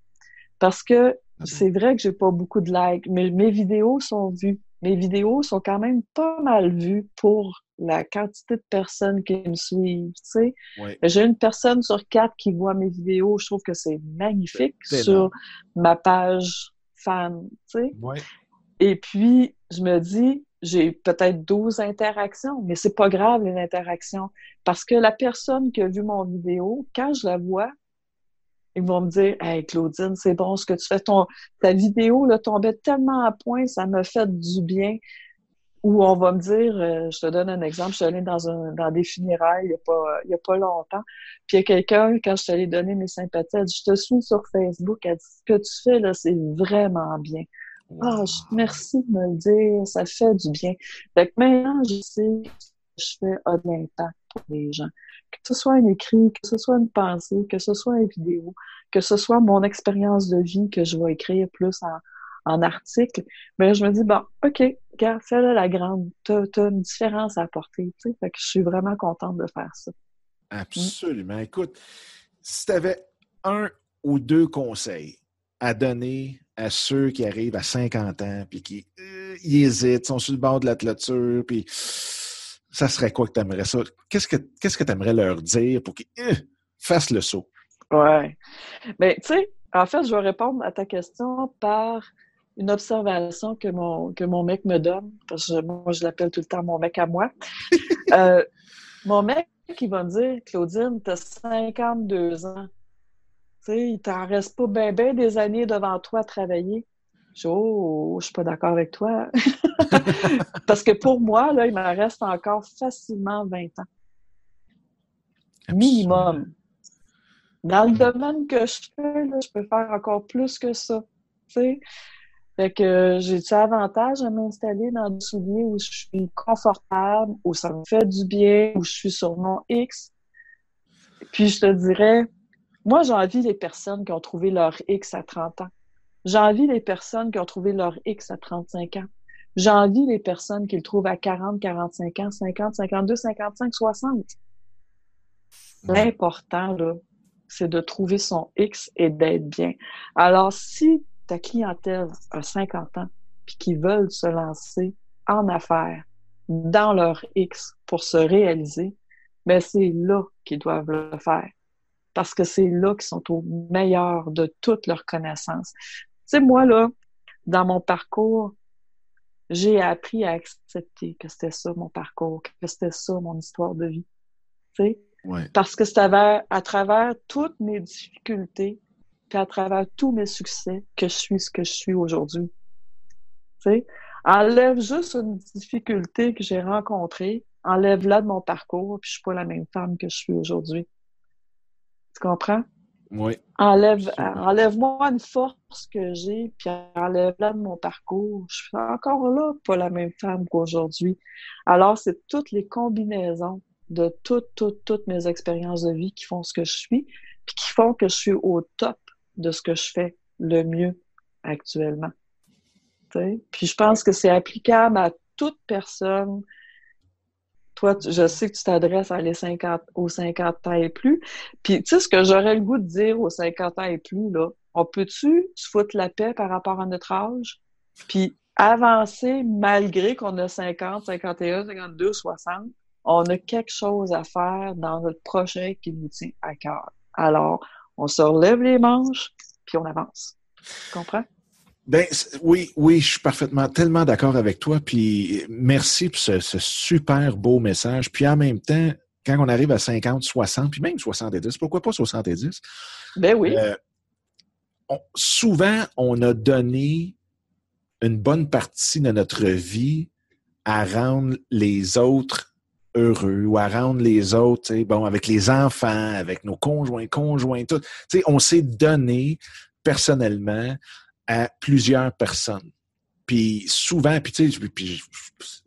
Parce que ah c'est vrai que j'ai pas beaucoup de likes, mais mes vidéos sont vues. Mes vidéos sont quand même pas mal vues pour la quantité de personnes qui me suivent, tu sais. J'ai une personne sur quatre qui voit mes vidéos. Je trouve que c'est magnifique sur ma page fan, tu sais. Et puis, je me dis, j'ai peut-être 12 interactions, mais c'est pas grave, les interactions. Parce que la personne qui a vu mon vidéo, quand je la vois, ils vont me dire Hey Claudine, c'est bon ce que tu fais. Ton, ta vidéo là, tombait tellement à point, ça m'a fait du bien. Ou on va me dire, euh, je te donne un exemple, je suis allée dans, un, dans des funérailles il n'y a, pas, il y a pas longtemps. Puis il y a quelqu'un, quand je t'allais donner mes sympathies, elle dit Je te suis sur Facebook, elle dit Ce que tu fais là, c'est vraiment bien. Ah, merci de me le dire, ça fait du bien. Fait que maintenant, je sais que je fais a de l'impact pour les gens que ce soit un écrit, que ce soit une pensée, que ce soit une vidéo, que ce soit mon expérience de vie que je vais écrire plus en, article, mais je me dis, bon, OK, regarde, celle-là, la grande, tu as, une différence à apporter, tu sais, je suis vraiment contente de faire ça. Absolument. Écoute, si tu avais un ou deux conseils à donner à ceux qui arrivent à 50 ans, puis qui euh, hésitent, sont sur le bord de la clôture, puis ça serait quoi que tu aimerais ça? Qu'est-ce que qu'est-ce que tu aimerais leur dire pour qu'ils euh, fassent le saut? Ouais. Mais tu sais, en fait, je vais répondre à ta question par une observation que mon, que mon mec me donne, parce que moi, je l'appelle tout le temps mon mec à moi. Euh, mon mec, il va me dire, Claudine, tu as 52 ans. Tu sais, il t'en reste pas bien ben des années devant toi à travailler. Je oh, je suis pas d'accord avec toi. Parce que pour moi, là, il me reste encore facilement 20 ans. Minimum. Dans le domaine que je fais, je peux faire encore plus que ça. Fait que j'ai du avantage à m'installer dans des souliers où je suis confortable, où ça me fait du bien, où je suis sur mon X? Puis je te dirais, moi, j'ai envie des personnes qui ont trouvé leur X à 30 ans. J'envie les personnes qui ont trouvé leur X à 35 ans. J'envie les personnes qui le trouvent à 40, 45 ans, 50, 52, 55, 60. L'important, là, c'est de trouver son X et d'être bien. Alors, si ta clientèle a 50 ans, puis qui veulent se lancer en affaires dans leur X pour se réaliser, mais ben, c'est là qu'ils doivent le faire. Parce que c'est là qu'ils sont au meilleur de toutes leurs connaissances. Tu sais, moi, là, dans mon parcours, j'ai appris à accepter que c'était ça mon parcours, que c'était ça mon histoire de vie. Tu sais? Parce que c'est à, travers toutes mes difficultés, puis à travers tous mes succès que je suis ce que je suis aujourd'hui. Tu sais? Enlève juste une difficulté que j'ai rencontrée, enlève-la de mon parcours, puis je suis pas la même femme que je suis aujourd'hui. Tu comprends? Oui. Enlève, enlève-moi une force que j'ai, puis enlève-la de mon parcours. Je suis encore là, pas la même femme qu'aujourd'hui. Alors, c'est toutes les combinaisons de toutes, toutes, toutes mes expériences de vie qui font ce que je suis, puis qui font que je suis au top de ce que je fais le mieux actuellement. Puis je pense que c'est applicable à toute personne. Toi, je sais que tu t'adresses à les 50, aux 50 ans et plus. Puis tu sais, ce que j'aurais le goût de dire aux 50 ans et plus, là, on peut-tu se foutre la paix par rapport à notre âge? Puis avancer malgré qu'on a 50, 51, 52, 60, on a quelque chose à faire dans notre projet qui nous tient à cœur. Alors, on se relève les manches, puis on avance. Tu comprends? Ben oui, oui, je suis parfaitement tellement d'accord avec toi. Puis merci pour ce, super beau message. Puis en même temps, quand on arrive à 50, 60, puis même 70, pourquoi pas 70? Ben oui. Euh, souvent, on a donné une bonne partie de notre vie à rendre les autres heureux ou à rendre les autres, bon, avec les enfants, avec nos conjoints, conjoints, tout. on s'est donné personnellement à plusieurs personnes. Puis souvent, puis tu sais, puis, je,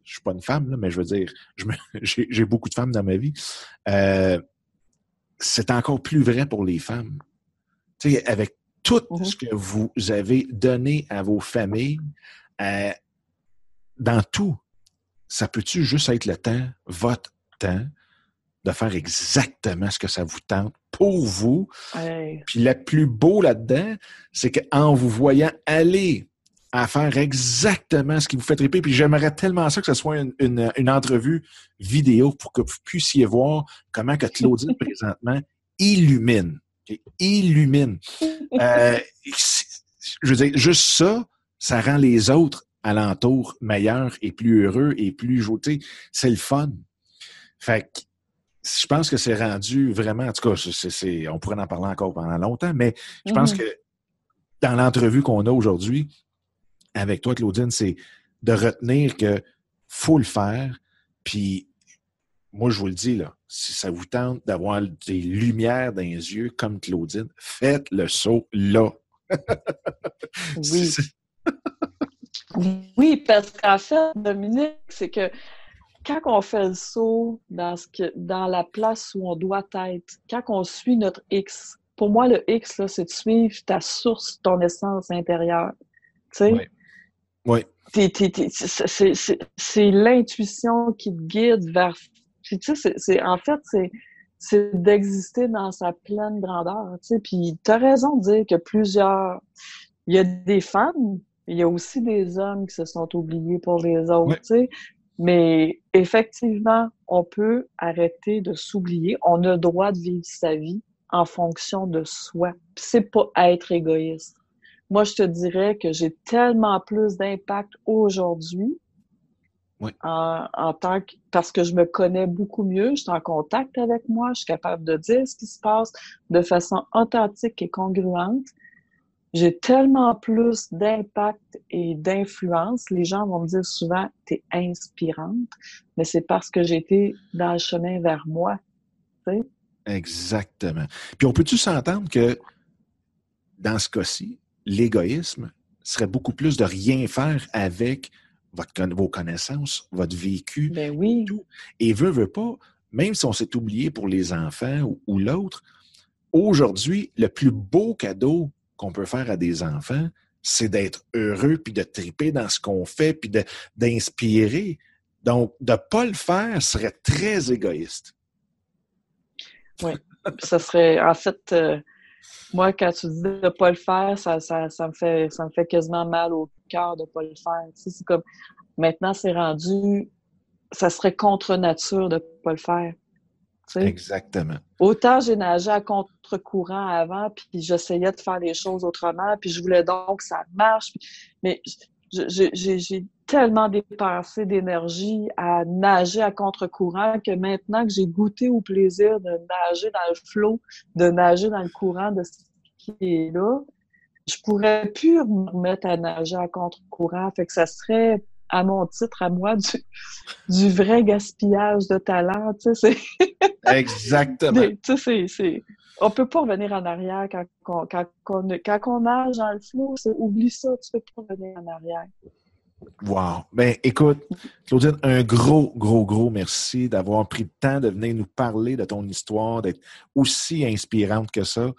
suis pas une femme, là, mais je veux dire, j'ai beaucoup de femmes dans ma vie. Euh, c'est encore plus vrai pour les femmes. Tu sais, avec tout mm-hmm. ce que vous avez donné à vos familles, euh, dans tout, ça peut-tu juste être le temps, votre temps, de faire exactement ce que ça vous tente pour vous. Puis le plus beau là-dedans, c'est qu'en vous voyant aller à faire exactement ce qui vous fait triper, puis j'aimerais tellement ça que ce soit une, entrevue vidéo pour que vous puissiez voir comment que Claudine présentement illumine. Illumine. Euh, je veux dire, juste ça, ça rend les autres alentours meilleurs et plus heureux et plus joutés. C'est le fun. Fait que je pense que c'est rendu vraiment, en tout cas, on pourrait en parler encore pendant longtemps, mais je pense mm-hmm. que dans l'entrevue qu'on a aujourd'hui avec toi, Claudine, c'est de retenir que faut le faire. Puis moi, je vous le dis, là, si ça vous tente d'avoir des lumières dans les yeux comme Claudine, faites le saut là. oui. oui, parce qu'en fait, Dominique, c'est que quand on fait le saut dans, ce que, dans la place où on doit être, quand on suit notre X, pour moi, le X, c'est de suivre ta source, ton essence intérieure. Tu sais? Oui. C'est l'intuition qui te guide vers. tu sais, c'est, en fait, c'est d'exister dans sa pleine grandeur. Tu sais. Puis tu as raison de dire que plusieurs. Il y a des femmes, il y a aussi des hommes qui se sont oubliés pour les autres. Tu sais. Mais effectivement, on peut arrêter de s'oublier. On a le droit de vivre sa vie en fonction de soi. C'est pas être égoïste. Moi, je te dirais que j'ai tellement plus d'impact aujourd'hui en, en, tant que parce que je me connais beaucoup mieux, je suis en contact avec moi, je suis capable de dire ce qui se passe de façon authentique et congruente j'ai tellement plus d'impact et d'influence. Les gens vont me dire souvent, tu es inspirante, mais c'est parce que été dans le chemin vers moi. Exactement. Puis on peut-tu s'entendre que dans ce cas-ci, l'égoïsme serait beaucoup plus de rien faire avec votre, vos connaissances, votre vécu. Ben oui. Tout. Et veut, veut pas, même si on s'est oublié pour les enfants ou l'autre, aujourd'hui, le plus beau cadeau qu'on peut faire à des enfants, c'est d'être heureux, puis de triper dans ce qu'on fait, puis d'inspirer. Donc, de ne pas le faire serait très égoïste. Oui. ça serait, en fait, euh, moi, quand tu dis de ne pas le faire, ça, ça, me fait, ça me fait quasiment mal au cœur de ne pas le faire. C'est comme, maintenant, c'est rendu, ça serait contre nature de ne pas le faire. Exactement. Autant j'ai nagé à contre-courant avant, puis j'essayais de faire les choses autrement, puis je voulais donc que ça marche. Mais j'ai tellement dépensé d'énergie à nager à contre-courant que maintenant que j'ai goûté au plaisir de nager dans le flot, de nager dans le courant de ce qui est là, je pourrais plus me remettre à nager à contre-courant. Fait que ça serait à mon titre, à moi, du, du vrai gaspillage de talent. Tu sais, Exactement. tu sais, c'est, on peut pas revenir en arrière quand, on, quand, on, quand on nage dans le flot. Oublie ça, tu peux pas revenir en arrière. Wow. Ben, écoute, Claudine, un gros, gros, gros merci d'avoir pris le temps de venir nous parler de ton histoire, d'être aussi inspirante que ça.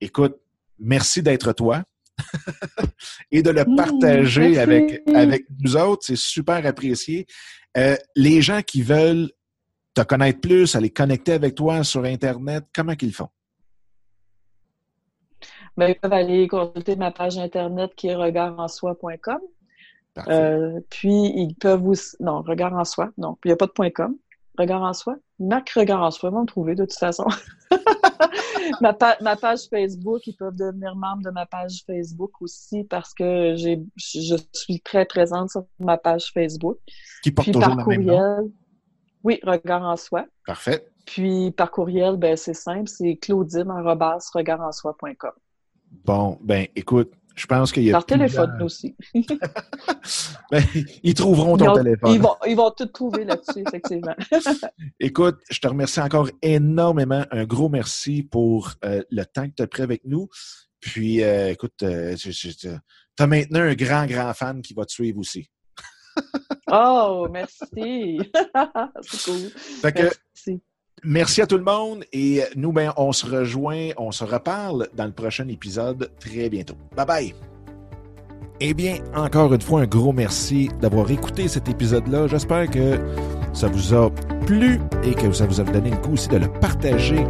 Écoute, merci d'être toi et de le mmh, partager avec, avec nous autres. C'est super apprécié. Euh, les gens qui veulent te connaître plus, aller connecter avec toi sur Internet, comment qu'ils font? Ben, ils peuvent aller consulter ma page Internet qui est regardenssoi.com. Euh, puis ils peuvent aussi. Non, regard en soi. Non, il n'y a pas de .com. Regard en soi. Marc Regard en soi, vont me trouver de toute façon. ma, ma, page Facebook, ils peuvent devenir membres de ma page Facebook aussi parce que j'ai je suis très présente sur ma page Facebook. Qui porte Puis toujours par courriel. Oui, regard en soi. Parfait. Puis par courriel, ben c'est simple, c'est claudine.regardenssoi.com. Bon, ben écoute, je pense qu'il y a. Par téléphone aussi. ben, ils trouveront ton téléphone. Ils vont, ils vont tout trouver là-dessus, effectivement. Écoute, je te remercie encore énormément. Un gros merci pour euh, le temps que tu as pris avec nous. Puis, euh, écoute, euh, tu as maintenant un grand, grand fan qui va te suivre aussi. oh, merci. C'est cool. Fait que, merci. Merci à tout le monde et nous, ben, on se rejoint, on se reparle dans le prochain épisode très bientôt. Bye bye! Eh bien, encore une fois, un gros merci d'avoir écouté cet épisode-là. J'espère que ça vous a plu et que ça vous a donné le coup aussi de le partager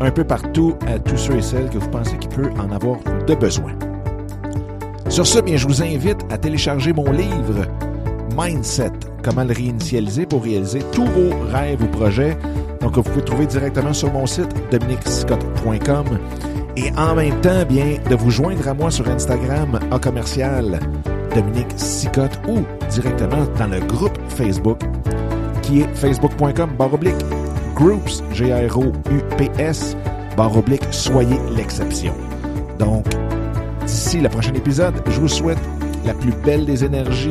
un peu partout à tous ceux et celles que vous pensez qu'il peut en avoir de besoin. Sur ce, bien, je vous invite à télécharger mon livre Mindset, comment le réinitialiser pour réaliser tous vos rêves ou projets donc, vous pouvez trouver directement sur mon site dominicscott.com et en même temps, bien, de vous joindre à moi sur Instagram à commercial Dominique Sicotte ou directement dans le groupe Facebook qui est facebook.com baroblique groups, G-R-O-U-P-S, baroblique soyez l'exception. Donc, d'ici le prochain épisode, je vous souhaite la plus belle des énergies